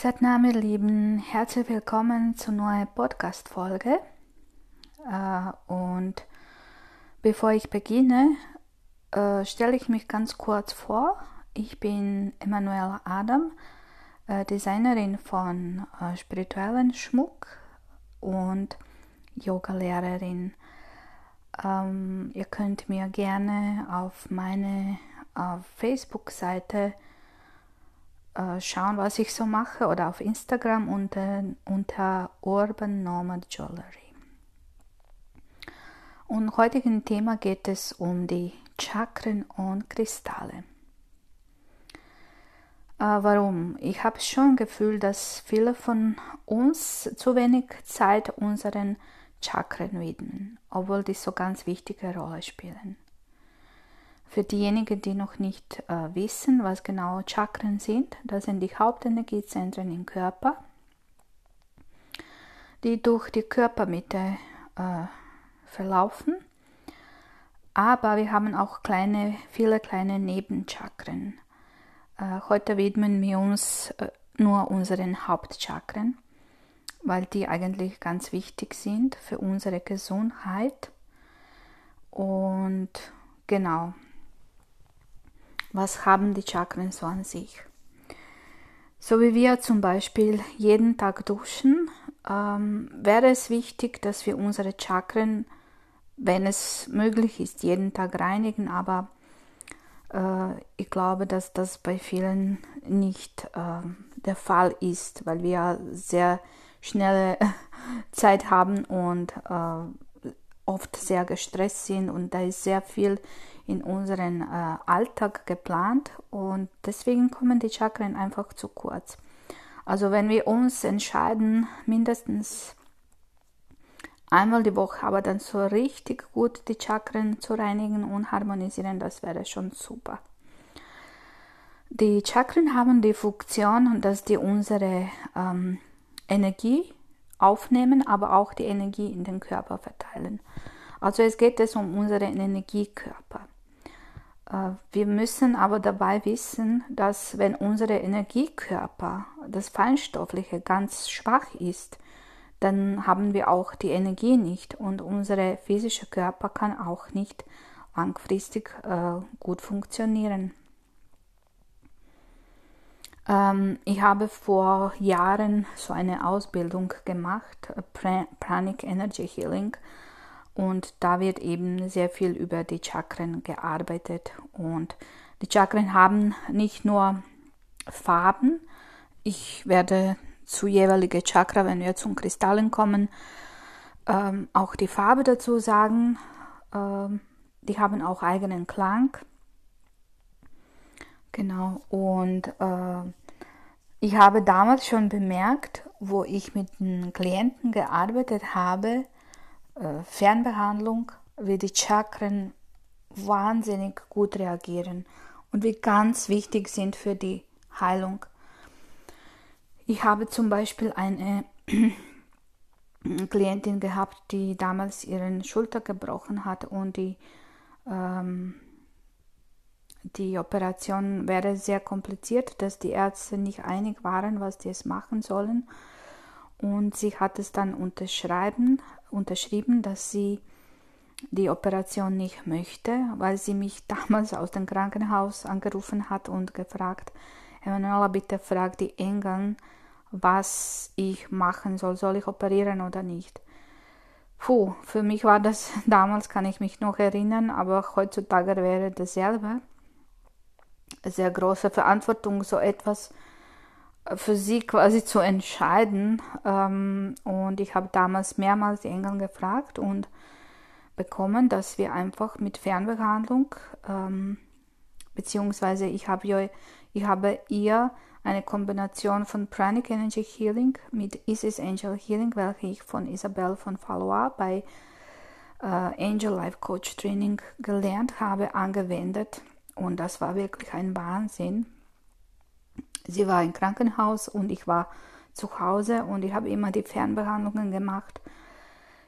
Satnam, ihr Lieben, herzlich willkommen zur neuen Podcast-Folge. Äh, und bevor ich beginne, äh, stelle ich mich ganz kurz vor. Ich bin Emanuela Adam, äh, Designerin von spirituellen Schmuck und Yoga-Lehrerin. Ähm, ihr könnt mir gerne auf meine Facebook-Seite äh, schauen, was ich so mache oder auf Instagram unter, unter Urban Nomad Jewelry. Und heutigen Thema geht es um die Chakren und Kristalle. Äh, warum? Ich habe schon Gefühl, dass viele von uns zu wenig Zeit unseren Chakren widmen, obwohl die so ganz wichtige Rolle spielen. Für diejenigen, die noch nicht äh, wissen, was genau Chakren sind, das sind die Hauptenergiezentren im Körper, die durch die Körpermitte äh, verlaufen. Aber wir haben auch kleine, viele kleine Nebenchakren. Äh, heute widmen wir uns äh, nur unseren Hauptchakren, weil die eigentlich ganz wichtig sind für unsere Gesundheit. Und genau, was haben die Chakren so an sich. So wie wir zum Beispiel jeden Tag duschen, ähm, wäre es wichtig, dass wir unsere Chakren, wenn es möglich ist, jeden Tag reinigen, aber äh, ich glaube, dass das bei vielen nicht äh, der Fall ist, weil wir sehr schnelle Zeit haben und äh, oft sehr gestresst sind und da ist sehr viel in unseren äh, Alltag geplant und deswegen kommen die Chakren einfach zu kurz. Also wenn wir uns entscheiden, mindestens einmal die Woche, aber dann so richtig gut die Chakren zu reinigen und harmonisieren, das wäre schon super. Die Chakren haben die Funktion, dass die unsere ähm, Energie aufnehmen, aber auch die Energie in den Körper verteilen. Also es geht es um unseren Energiekörper. Äh, wir müssen aber dabei wissen, dass wenn unsere Energiekörper, das Feinstoffliche, ganz schwach ist, dann haben wir auch die Energie nicht und unser physischer Körper kann auch nicht langfristig äh, gut funktionieren. Ähm, ich habe vor Jahren so eine Ausbildung gemacht, Pranic Energy Healing und da wird eben sehr viel über die Chakren gearbeitet. Und die Chakren haben nicht nur Farben. Ich werde zu jeweiligen Chakra, wenn wir zum Kristallen kommen, ähm, auch die Farbe dazu sagen. Ähm, die haben auch eigenen Klang. Genau. Und äh, ich habe damals schon bemerkt, wo ich mit den Klienten gearbeitet habe, äh, Fernbehandlung, wie die Chakren wahnsinnig gut reagieren und wie ganz wichtig sind für die Heilung. Ich habe zum Beispiel eine Klientin gehabt, die damals ihren Schulter gebrochen hat und die, ähm, die Operation wäre sehr kompliziert, dass die Ärzte nicht einig waren, was die es machen sollen. Und sie hat es dann unterschreiben, unterschrieben, dass sie die Operation nicht möchte, weil sie mich damals aus dem Krankenhaus angerufen hat und gefragt, Emanuela, bitte frag die Engel, was ich machen soll, soll ich operieren oder nicht. Puh, für mich war das damals, kann ich mich noch erinnern, aber heutzutage wäre dasselbe. Sehr große Verantwortung, so etwas für sie quasi zu entscheiden. Ähm, und ich habe damals mehrmals die Engel gefragt und bekommen, dass wir einfach mit Fernbehandlung, ähm, beziehungsweise ich habe, ihr, ich habe ihr eine Kombination von Pranic Energy Healing mit Isis Angel Healing, welche ich von Isabel von Valois bei äh, Angel Life Coach Training gelernt habe, angewendet. Und das war wirklich ein Wahnsinn Sie war im Krankenhaus und ich war zu Hause und ich habe immer die Fernbehandlungen gemacht.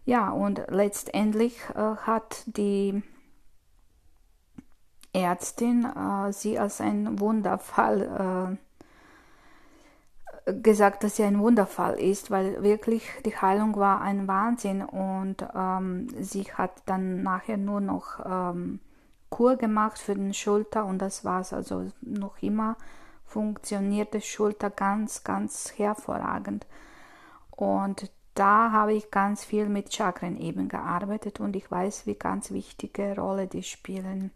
Ja, und letztendlich äh, hat die Ärztin äh, sie als ein Wunderfall gesagt, dass sie ein Wunderfall ist, weil wirklich die Heilung war ein Wahnsinn und ähm, sie hat dann nachher nur noch ähm, Kur gemacht für den Schulter und das war's. Also noch immer funktioniert die Schulter ganz, ganz hervorragend. Und da habe ich ganz viel mit Chakren eben gearbeitet und ich weiß, wie ganz wichtige Rolle die spielen.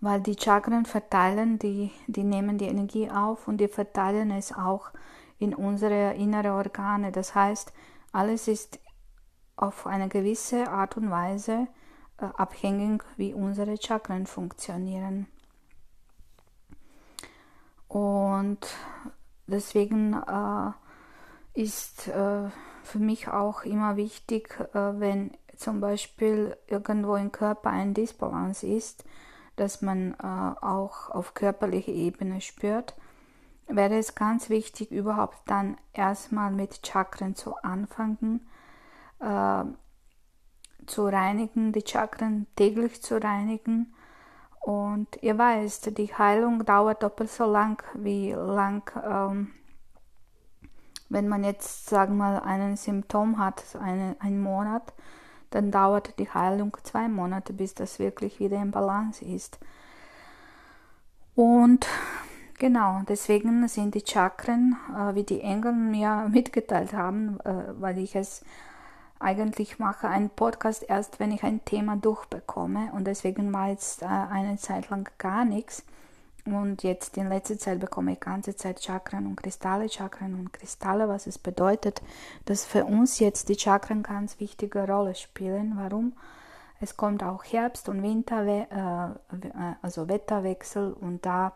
Weil die Chakren verteilen, die, die nehmen die Energie auf und die verteilen es auch in unsere innere Organe. Das heißt, alles ist auf eine gewisse Art und Weise abhängig, wie unsere Chakren funktionieren. Und deswegen äh, ist äh, für mich auch immer wichtig, äh, wenn zum Beispiel irgendwo im Körper ein Disbalance ist, dass man äh, auch auf körperlicher Ebene spürt, wäre es ganz wichtig, überhaupt dann erstmal mit Chakren zu anfangen, äh, zu reinigen, die Chakren täglich zu reinigen. Und ihr weißt, die Heilung dauert doppelt so lang, wie lang ähm, wenn man jetzt, sagen wir mal, ein Symptom hat, eine, einen Monat, dann dauert die Heilung zwei Monate, bis das wirklich wieder in Balance ist. Und genau, deswegen sind die Chakren, äh, wie die Engel mir mitgeteilt haben, äh, weil ich es eigentlich mache, einen Podcast erst, wenn ich ein Thema durchbekomme. Und deswegen war jetzt äh, eine Zeit lang gar nichts. Und jetzt in letzter Zeit bekomme ich ganze Zeit Chakren und Kristalle, Chakren und Kristalle, was es bedeutet, dass für uns jetzt die Chakren ganz wichtige Rolle spielen. Warum? Es kommt auch Herbst und Winter, äh, äh, also Wetterwechsel und da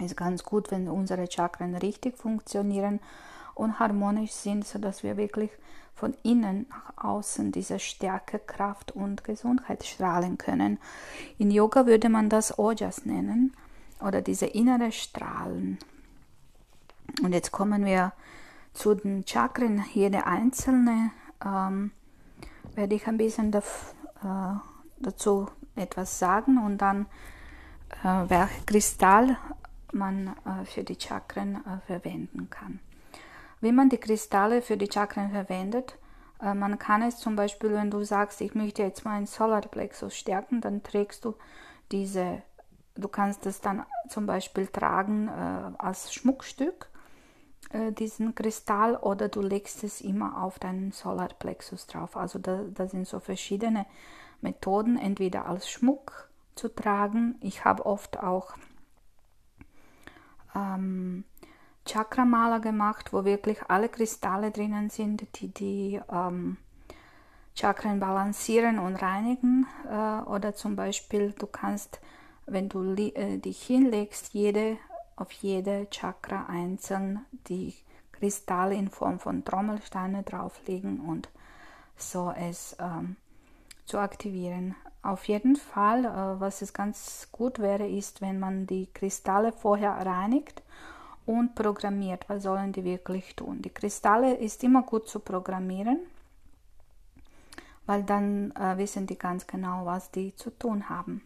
ist ganz gut, wenn unsere Chakren richtig funktionieren und harmonisch sind, sodass wir wirklich von innen nach außen diese Stärke, Kraft und Gesundheit strahlen können. In Yoga würde man das Ojas nennen oder diese innere Strahlen. Und jetzt kommen wir zu den Chakren, jede einzelne. Ähm, werde ich ein bisschen daf, äh, dazu etwas sagen und dann äh, welcher Kristall man äh, für die Chakren äh, verwenden kann. Wie man die Kristalle für die Chakren verwendet, äh, man kann es zum Beispiel, wenn du sagst, ich möchte jetzt meinen Solarplexus stärken, dann trägst du diese Du kannst es dann zum Beispiel tragen äh, als Schmuckstück, äh, diesen Kristall, oder du legst es immer auf deinen Solarplexus drauf. Also da, da sind so verschiedene Methoden, entweder als Schmuck zu tragen. Ich habe oft auch ähm, Chakramaler gemacht, wo wirklich alle Kristalle drinnen sind, die die ähm, Chakren balancieren und reinigen. Äh, oder zum Beispiel, du kannst wenn du äh, dich hinlegst, jede, auf jede Chakra einzeln die Kristalle in Form von Trommelsteine drauflegen und so es ähm, zu aktivieren. Auf jeden Fall, äh, was es ganz gut wäre, ist, wenn man die Kristalle vorher reinigt und programmiert. Was sollen die wirklich tun? Die Kristalle ist immer gut zu programmieren, weil dann äh, wissen die ganz genau, was die zu tun haben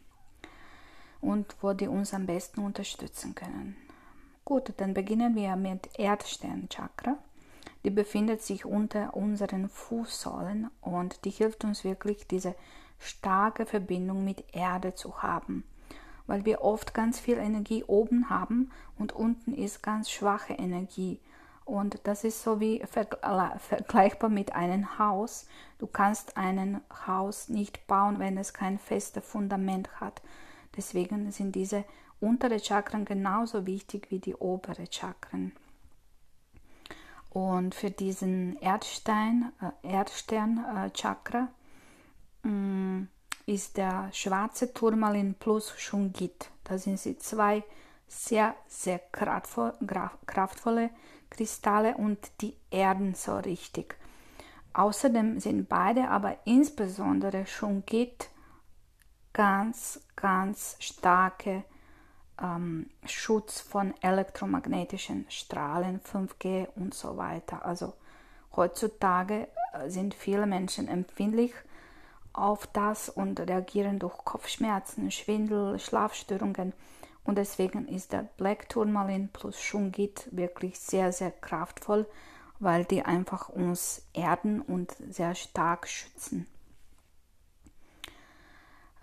und wo die uns am besten unterstützen können. Gut, dann beginnen wir mit Erdsternchakra. Die befindet sich unter unseren Fußsohlen und die hilft uns wirklich, diese starke Verbindung mit Erde zu haben, weil wir oft ganz viel Energie oben haben und unten ist ganz schwache Energie. Und das ist so wie vergleichbar mit einem Haus. Du kannst ein Haus nicht bauen, wenn es kein festes Fundament hat. Deswegen sind diese untere Chakren genauso wichtig wie die obere Chakren. Und für diesen Erdstein, äh, Erdstern-Chakra äh, mm, ist der schwarze Turmalin plus Shungit. Da sind sie zwei sehr, sehr kraftvolle Kristalle und die erden so richtig. Außerdem sind beide, aber insbesondere Shungit ganz, ganz starke ähm, Schutz von elektromagnetischen Strahlen, 5G und so weiter. Also heutzutage äh, sind viele Menschen empfindlich auf das und reagieren durch Kopfschmerzen, Schwindel, Schlafstörungen Und deswegen ist der Black Tourmalin plus Shungit wirklich sehr, sehr kraftvoll, weil die einfach uns erden und sehr stark schützen.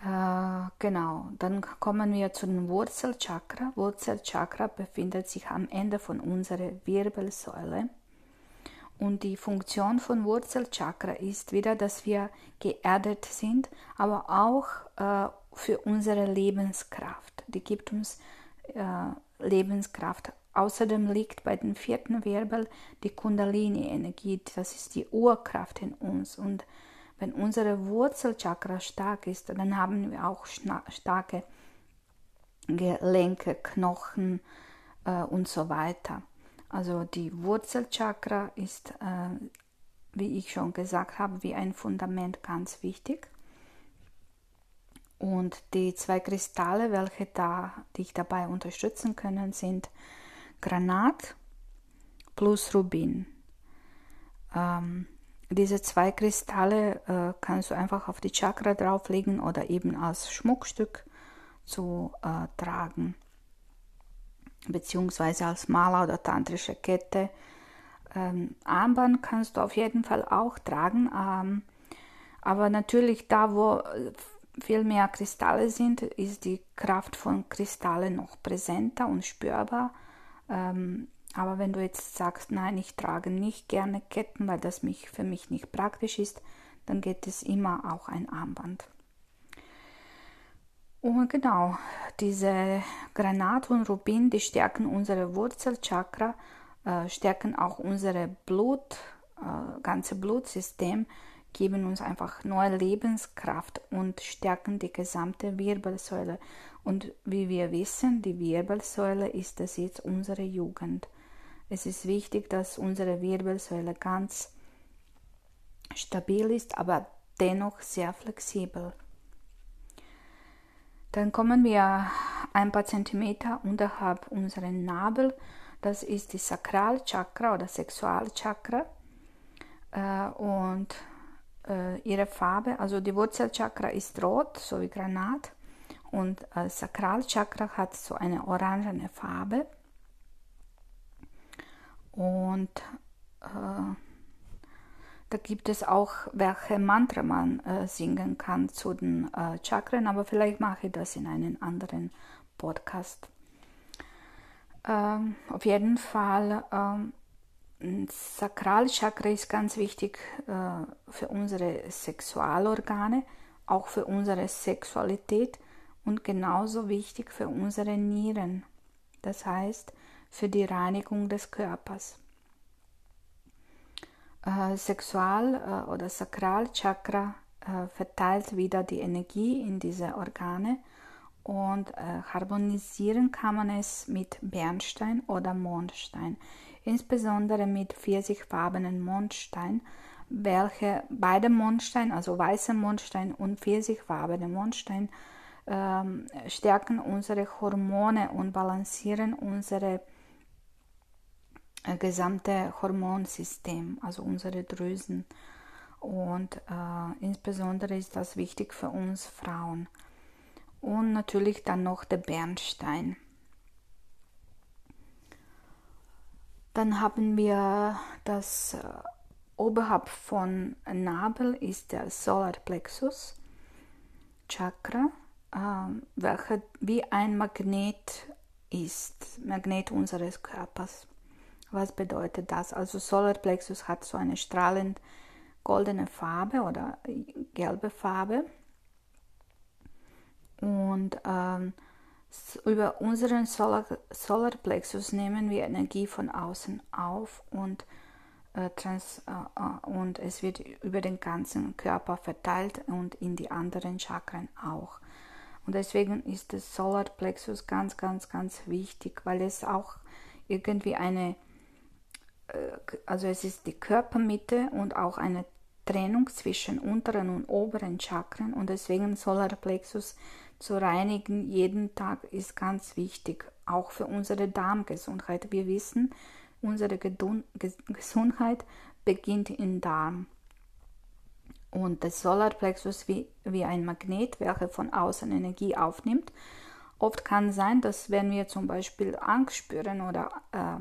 Äh, genau, dann kommen wir zu dem Wurzelchakra. Wurzelchakra befindet sich am Ende von unserer Wirbelsäule. Und die Funktion von Wurzelchakra ist wieder, dass wir geerdet sind, aber auch äh, für unsere Lebenskraft. Die gibt uns äh, Lebenskraft. Außerdem liegt bei dem vierten Wirbel die Kundalini-Energie, das ist die Urkraft in uns. Und wenn unsere Wurzelchakra stark ist, dann haben wir auch starke Gelenke, Knochen äh, und so weiter. Also die Wurzelchakra ist, äh, wie ich schon gesagt habe, wie ein Fundament ganz wichtig. Und die zwei Kristalle, welche da dich dabei unterstützen können, sind Granat plus Rubin. Ähm, diese zwei Kristalle äh, kannst du einfach auf die Chakra drauflegen oder eben als Schmuckstück zu äh, tragen, beziehungsweise als Maler oder tantrische Kette. Ähm, Armband kannst du auf jeden Fall auch tragen, ähm, aber natürlich da, wo viel mehr Kristalle sind, ist die Kraft von Kristallen noch präsenter und spürbar. Ähm, aber wenn du jetzt sagst, nein, ich trage nicht gerne Ketten, weil das mich, für mich nicht praktisch ist, dann geht es immer auch ein Armband. Und genau, diese Granat und Rubin, die stärken unsere Wurzelchakra, äh, stärken auch unser Blut, äh, ganze Blutsystem, geben uns einfach neue Lebenskraft und stärken die gesamte Wirbelsäule. Und wie wir wissen, die Wirbelsäule ist das jetzt unsere Jugend. Es ist wichtig, dass unsere Wirbelsäule ganz stabil ist, aber dennoch sehr flexibel. Dann kommen wir ein paar Zentimeter unterhalb unseren Nabel. Das ist die Sakralchakra oder Sexualchakra. Äh, und äh, ihre Farbe, also die Wurzelchakra ist rot, so wie Granat. Und äh, Sakralchakra hat so eine orangene Farbe. Und äh, da gibt es auch, welche Mantra man äh, singen kann zu den äh, Chakren, aber vielleicht mache ich das in einem anderen Podcast. Ähm, auf jeden Fall, ähm, Sakralchakra ist ganz wichtig äh, für unsere Sexualorgane, auch für unsere Sexualität und genauso wichtig für unsere Nieren. Das heißt, für die Reinigung des Körpers. Äh, Sexual- äh, oder Sakralchakra äh, verteilt wieder die Energie in diese Organe und harmonisieren kann man es mit Bernstein oder Mondstein, insbesondere mit pfirsichfarbenen Mondstein, welche beide Mondstein, also weißer Mondstein und pfirsichfarbene Mondstein, ähm, stärken unsere Hormone und balancieren unsere äh, gesamte Hormonsystem, also unsere Drüsen. Und äh, insbesondere ist das wichtig für uns Frauen. Und natürlich dann noch der Bernstein. Dann haben wir das äh, oberhalb von Nabel ist der Solarplexus Chakra, äh, welcher wie ein Magnet ist, Magnet unseres Körpers. Was bedeutet das? Also Solarplexus hat so eine strahlend goldene Farbe oder gelbe Farbe. Und ähm, über unseren Solar, Solarplexus nehmen wir Energie von außen auf und, äh, trans, äh, äh, und es wird über den ganzen Körper verteilt und in die anderen Chakren auch. Und deswegen ist das Solarplexus ganz, ganz, ganz wichtig, weil es auch irgendwie eine also es ist die Körpermitte und auch eine Trennung zwischen unteren und oberen Chakren und deswegen Solarplexus zu reinigen jeden Tag ist ganz wichtig, auch für unsere Darmgesundheit. Wir wissen, unsere Gesundheit beginnt im Darm. Und das Solarplexus wie, wie ein Magnet, welcher von außen Energie aufnimmt oft kann sein, dass wenn wir zum Beispiel Angst spüren oder äh, äh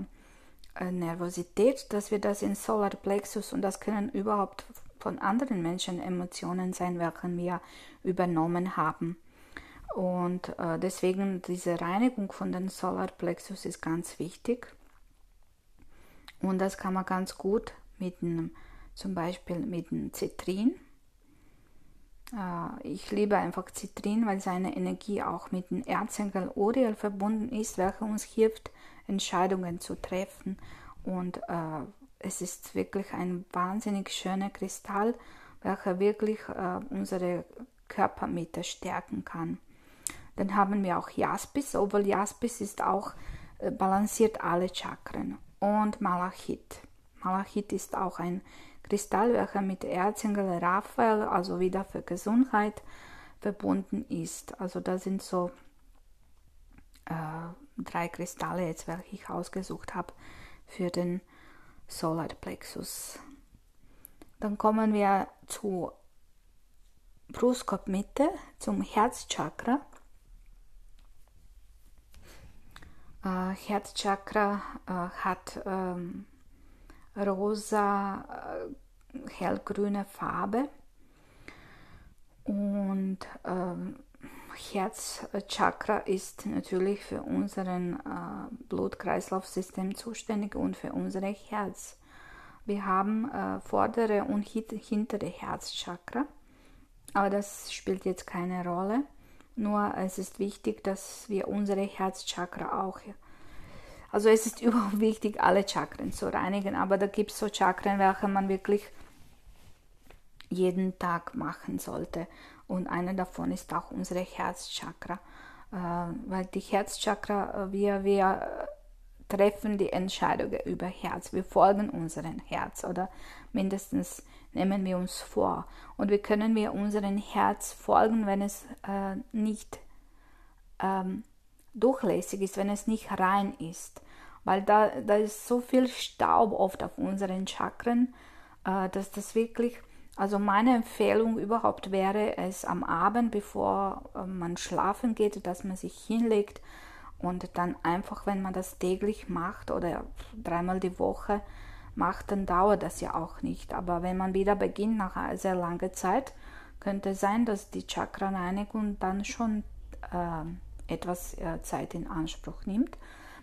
Nervosität, dass wir das in Solarplexus und das können überhaupt von anderen Menschen Emotionen sein, welche wir übernommen haben. Und äh, deswegen diese Reinigung von den Solarplexus ist ganz wichtig. Und das kann man ganz gut mit einem, zum Beispiel mit einem Zitrin. Äh, ich liebe einfach Zitrin, weil seine Energie auch mit dem Erzengel Uriel verbunden ist, welcher uns hilft, Entscheidungen zu treffen. Und äh, es ist wirklich ein wahnsinnig schöner Kristall, welcher wirklich äh, unsere Körpermitte stärken kann. Dann haben wir auch Jaspis, obwohl Jaspis ist auch äh, balanciert alle Chakren und Malachit. Malachit ist auch ein Kristall, welcher mit Erzengel Raphael, also wieder für Gesundheit, verbunden ist. Also das sind so äh, drei Kristalle jetzt, welche ich ausgesucht habe für den Solarplexus. Dann kommen wir zu Brustkorbmitte, zum Herzchakra. Äh, Herzchakra äh, hat ähm, rosa, äh, hellgrüne Farbe und ähm, Herzchakra ist natürlich für unseren äh, Blutkreislaufsystem zuständig und für unser Herz. Wir haben äh, vordere und hintere Herzchakra, aber das spielt jetzt keine Rolle. Nur es ist wichtig, dass wir unsere Herzchakra auch, also es ist überhaupt wichtig, alle Chakren zu reinigen, aber da gibt es so Chakren, welche man wirklich jeden Tag machen sollte. Und einer davon ist auch unsere Herzchakra, äh, weil die Herzchakra, äh, wir, wir treffen die Entscheidungen über Herz, wir folgen unserem Herz oder mindestens nehmen wir uns vor. Und wie können wir unserem Herz folgen, wenn es äh, nicht ähm, durchlässig ist, wenn es nicht rein ist. Weil da, da ist so viel Staub oft auf unseren Chakren, äh, dass das wirklich, also meine Empfehlung überhaupt wäre es am Abend, bevor äh, man schlafen geht, dass man sich hinlegt und dann einfach, wenn man das täglich macht oder dreimal die Woche, macht, dann dauert das ja auch nicht. Aber wenn man wieder beginnt nach einer sehr langen Zeit, könnte sein, dass die Chakra-Reinigung dann schon äh, etwas äh, Zeit in Anspruch nimmt,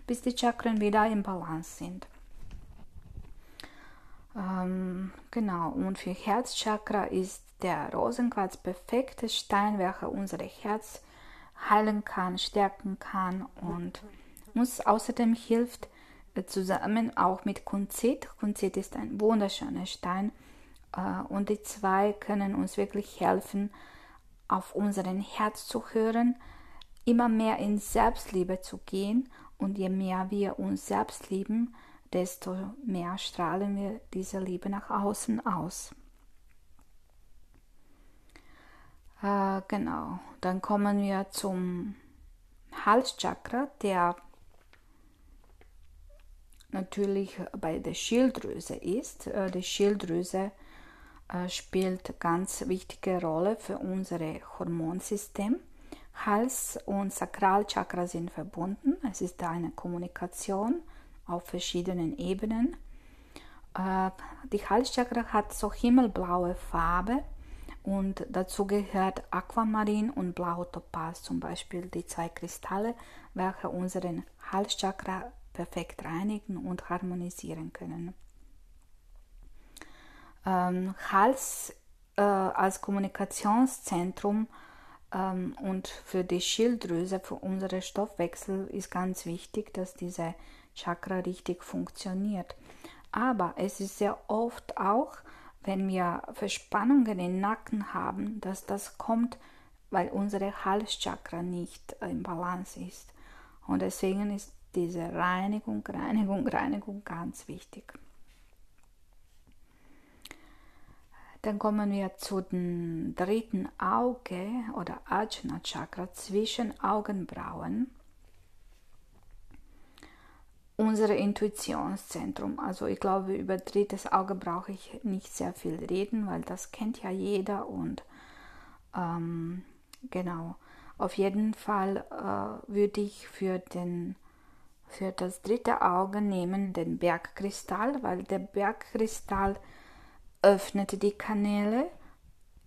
bis die Chakren wieder im Balance sind. Ähm, genau, und für Herzchakra ist der Rosenquarz perfekte Stein, welcher unser Herz heilen kann, stärken kann und uns außerdem hilft, zusammen auch mit Kunzit. Kunzit ist ein wunderschöner Stein äh, und die zwei können uns wirklich helfen, auf unseren Herz zu hören, immer mehr in Selbstliebe zu gehen und je mehr wir uns selbst lieben, desto mehr strahlen wir diese Liebe nach außen aus. Äh, genau, dann kommen wir zum Halschakra, der natürlich bei der Schilddrüse ist. Äh, die Schilddrüse äh, spielt ganz wichtige Rolle für unser Hormonsystem. Hals und Sakralchakra sind verbunden. Es ist eine Kommunikation auf verschiedenen Ebenen. Äh, die Halschakra hat so himmelblaue Farbe und dazu gehört Aquamarin und Blau Topaz zum Beispiel die zwei Kristalle, welche unseren Halschakra perfekt reinigen und harmonisieren können. Ähm, Hals äh, als Kommunikationszentrum ähm, und für die Schilddrüse, für unseren Stoffwechsel ist ganz wichtig, dass diese Chakra richtig funktioniert. Aber es ist sehr oft auch, wenn wir Verspannungen im Nacken haben, dass das kommt, weil unsere Halschakra nicht im Balance ist. Und deswegen ist diese Reinigung, Reinigung, Reinigung ganz wichtig. Dann kommen wir zu dem dritten Auge oder Ajna Chakra zwischen Augenbrauen. Unser Intuitionszentrum. Also ich glaube, über drittes Auge brauche ich nicht sehr viel reden, weil das kennt ja jeder und ähm, genau. Auf jeden Fall äh, würde ich für, den, für das dritte Auge nehmen den Bergkristall, weil der Bergkristall öffnet die Kanäle.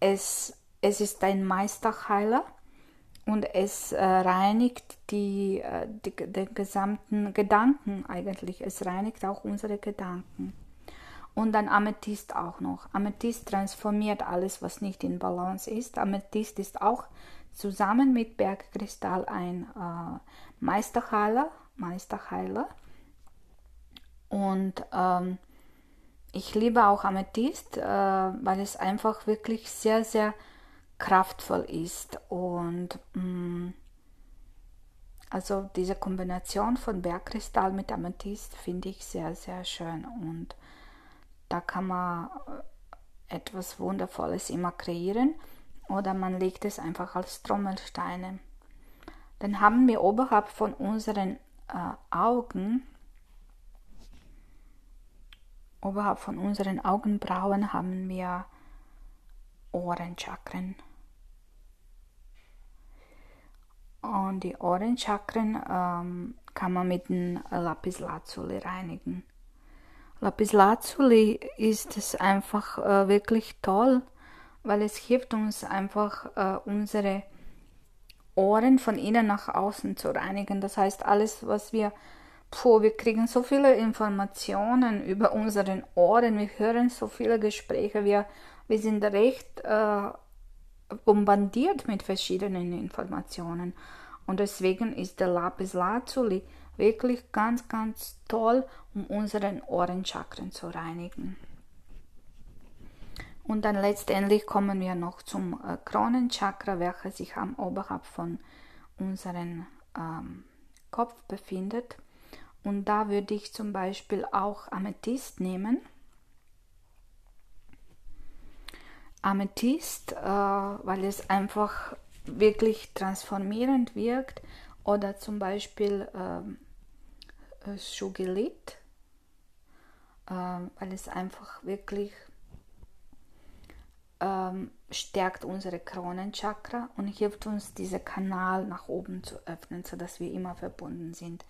Es, es ist ein Meisterheiler und es äh, reinigt die, äh, die, den gesamten Gedanken eigentlich. Es reinigt auch unsere Gedanken. Und dann Amethyst auch noch. Amethyst transformiert alles, was nicht in Balance ist. Amethyst ist auch zusammen mit Bergkristall ein äh, Meisterheiler, Meisterheiler. Und ähm, ich liebe auch Amethyst, äh, weil es einfach wirklich sehr, sehr kraftvoll ist. Und mh, mm, also diese Kombination von Bergkristall mit Amethyst finde ich sehr, sehr schön. Und da kann man äh, etwas Wundervolles immer kreieren oder man legt es einfach als Trommelsteine. Dann haben wir oberhalb von unseren äh, Augen, oberhalb von unseren Augenbrauen haben wir Ohrenchakren. Und die Ohrenchakren ähm, kann man mit dem Lapislazuli reinigen. Lapislazuli ist es einfach äh, wirklich toll, weil es hilft uns einfach äh, unsere Ohren von innen nach außen zu reinigen. Das heißt, alles, was wir, puh, wir kriegen so viele Informationen über unseren Ohren, wir hören so viele Gespräche, wir wir sind recht äh, bombardiert mit verschiedenen Informationen. Und deswegen ist der Lapis Lazuli wirklich ganz, ganz toll, um unseren Ohrenchakren zu reinigen. Und dann letztendlich kommen wir noch zum äh, Kronenchakra, welcher sich am oberhalb von unserem ähm, Kopf befindet. Und da würde ich zum Beispiel auch Amethyst nehmen. Amethyst, äh, weil es einfach wirklich transformierend wirkt. Oder zum Beispiel ähm, äh, Schugelit, äh, weil es einfach wirklich ähm, stärkt unsere Kronenchakra. Und hilft uns, diesen Kanal nach oben zu öffnen, sodass wir immer verbunden sind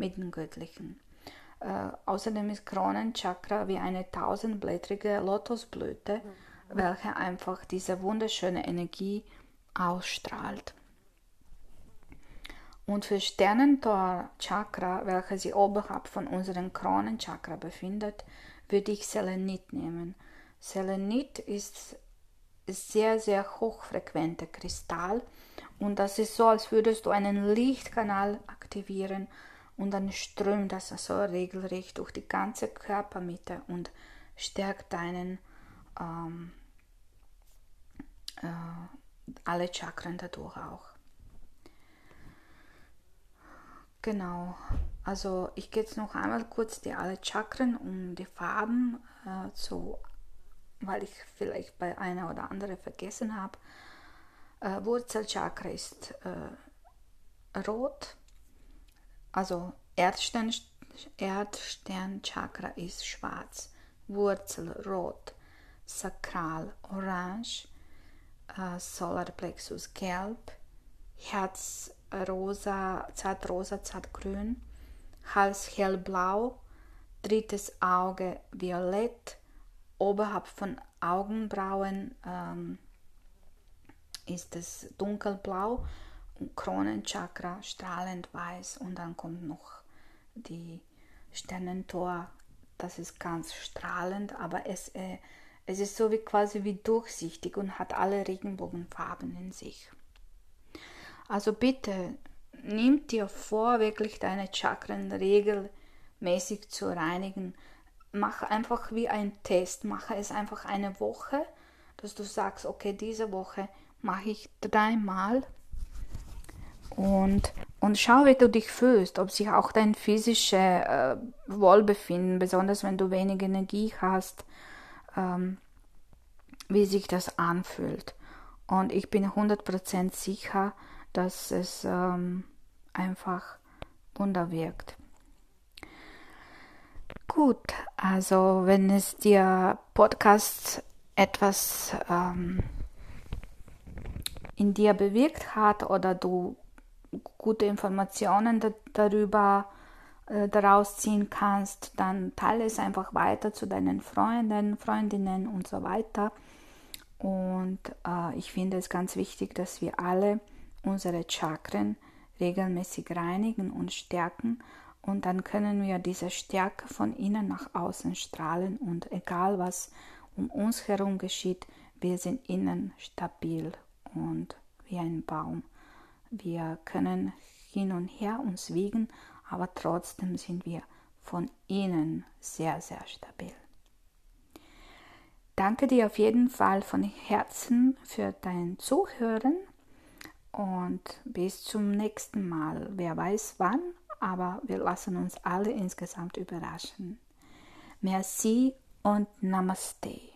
mit dem Göttlichen. Äh, außerdem ist Kronenchakra wie eine tausendblättrige Lotusblüte. Mhm welche einfach diese wunderschöne Energie ausstrahlt. Und für Sternentor-Chakra, welche sich oberhalb von unserem Kronenchakra befindet, würde ich Selenit nehmen. Selenit ist sehr, sehr hochfrequenter Kristall und das ist so, als würdest du einen Lichtkanal aktivieren und dann strömt das so regelrecht durch die ganze Körpermitte und stärkt deinen ähm, äh, alle Chakren dadurch auch. Genau, also ich gehe jetzt noch einmal kurz die alle Chakren um die Farben äh, zu, weil ich vielleicht bei einer oder anderen vergessen habe. Äh, Wurzelchakra ist äh, rot, also Erdstern, Erdsternchakra ist schwarz, Wurzel rot, Sakral orange, äh, Solarplexus gelb, Herz rosa, zartrosa, zartgrün, Hals hellblau, drittes Auge violett, oberhalb von Augenbrauen ähm, ist es dunkelblau Kronenchakra strahlend weiß und dann kommt noch die Sternentor, das ist ganz strahlend, aber es äh, es ist so wie quasi wie durchsichtig und hat alle Regenbogenfarben in sich. Also bitte nimm dir vor, wirklich deine Chakren regelmäßig zu reinigen. Mach einfach wie ein Test. Mache es einfach eine Woche, dass du sagst, okay, diese Woche mache ich dreimal und, und schau, wie du dich fühlst, ob sich auch dein physisches äh, Wohlbefinden, besonders wenn du wenig Energie hast, ähm, wie sich das anfühlt. Und ich bin 100% sicher, dass es ähm, einfach Wunder wirkt. Gut, also wenn es dir Podcast etwas ähm, in dir bewirkt hat oder du gute Informationen darüber äh, daraus ziehen kannst, dann teile es einfach weiter zu deinen Freunden, Freundinnen und so weiter. Und äh, ich finde es ganz wichtig, dass wir alle unsere Chakren regelmäßig reinigen und stärken und dann können wir diese Stärke von innen nach außen strahlen und egal was um uns herum geschieht, wir sind innen stabil und wie ein Baum. Wir können hin und her uns wiegen, aber trotzdem sind wir von innen sehr, sehr stabil. Danke dir auf jeden Fall von Herzen für dein Zuhören und bis zum nächsten Mal. Wer weiß wann, aber wir lassen uns alle insgesamt überraschen. Merci und Namaste.